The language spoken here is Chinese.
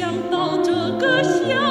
想到这个小